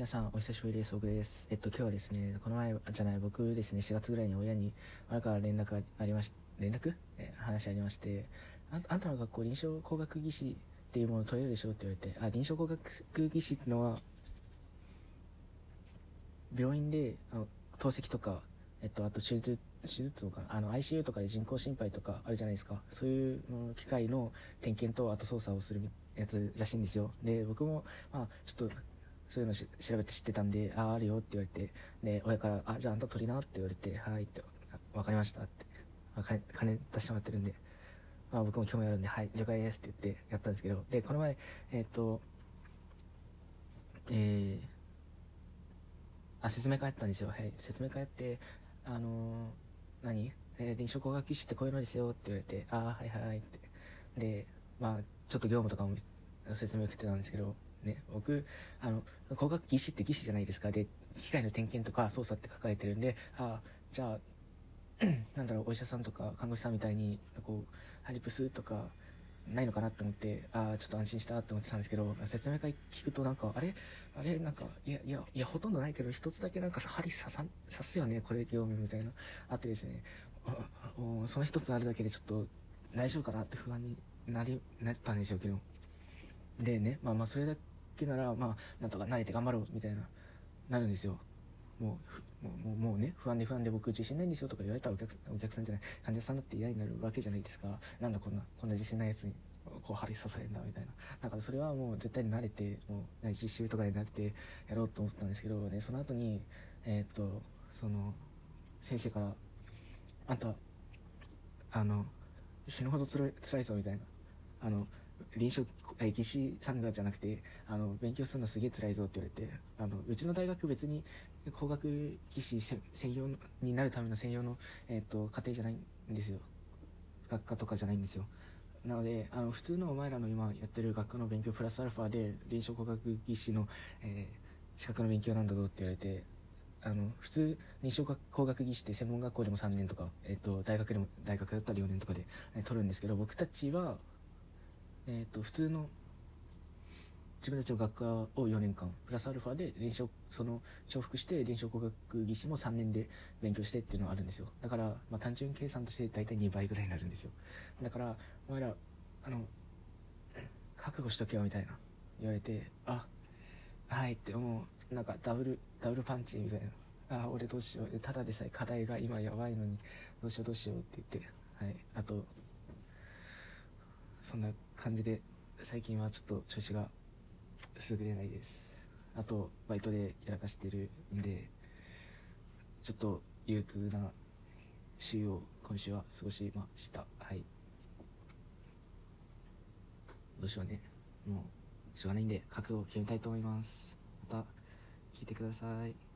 皆さん、お久しぶりです。僕です。えっと、今日はですね、この前、じゃない、僕ですね、4月ぐらいに親に、親から連絡ありまし、連絡？え話ありまして、ああんたの学校、臨床工学技師っていうものを取れるでしょって言われて、あ、臨床工学技師ってのは、病院で、あの、透析とか、えっと、あと手術、手術とか、あの、ICU とかで人工心肺とかあるじゃないですか。そういうの機械の点検と、あと操作をするやつらしいんですよ。で、僕も、まあ、ちょっと、そういうの調べて知ってたんで、ああ、あるよって言われて、で、親から、あ、じゃああんた取りなって言われて、はいって、あわかりましたって、あ金、金出してもらってるんで、まあ僕も興味あるんで、はい、了解ですって言ってやったんですけど、で、この前、えっ、と、えー、あ、説明会やったんですよ。はい、説明会やって、あのー何？えー、臨床工学技師ってこういうのですよって言われて、ああ、はいはいって。で、まあ、ちょっと業務とかも説明を受けてたんですけど、ね、僕、あの、工学技師って技師じゃないですか。で、機械の点検とか操作って書かれてるんで、ああ、じゃあ、なんだろう、お医者さんとか看護師さんみたいに、こう、ハリプスとか、ないのかなって思って、ああ、ちょっと安心したって思ってたんですけど、説明会聞くとなんか、あれ？あれ？なんか、いや、いや、いや、ほとんどないけど、一つだけなんか、針刺さ、刺すよね、これ業務みたいな、あってですね、あおその一つあるだけでちょっと、大丈夫かなって不安になり、なったんですよ、昨日。でね、まあまあ、それだけなら、まあ、なんとか慣れて頑張ろう、みたいな、なるんですよ。もう、もう、もうね、不安で不安で僕自信ないんですよとか言われたらお客、お客さんじゃない、患者さんだって嫌になるわけじゃないですか。なんだこんな、こんな自信ないやつに、こう針刺されるんだ、みたいな。だからそれはもう絶対に慣れて、もう、実習とかに慣れてやろうと思ったんですけど、ね、その後に、えーっと、その、先生から、あんた、あの、死ぬほどつらい、辛いぞ、みたいな。あの、臨床、え、技師さんがじゃなくて、あの、勉強するのすげえ辛いぞって言われて、あの、うちの大学別に工学技師せ専用になるための専用の、えっ、と、家庭じゃないんですよ。学科とかじゃないんですよ。なので、あの、普通のお前らの今やってる学科の勉強プラスアルファで、臨床工学技師の、えー資格の勉強なんだぞって言われて、あの、普通、臨床工学技師って専門学校でも3年とか、えっ、と、大学でも、大学だったら4年とかで、えー取るんですけど、僕たちは、えっ、と、普通の、自分たちの学科を4年間、プラスアルファで臨床、その、重複して臨床工学技師も3年で勉強してっていうのがあるんですよ。だから、まあ単純計算として大体2倍ぐらいになるんですよ。だから、お前ら、あの、覚悟しとけよみたいな言われて、あ、はいってもう、なんかダブル、ダブルパンチみたいな。あ、俺どうしよう。ただでさえ課題が今やばいのに、どうしようどうしようって言って、はい。あと、そんな感じで、最近はちょっと調子が優れないです。あと、バイトでやらかしてるんで、ちょっと憂鬱な週を今週は過ごしました。はい。どうしようね。もう、しょうがないんで、覚悟を決めたいと思います。また、聞いてください。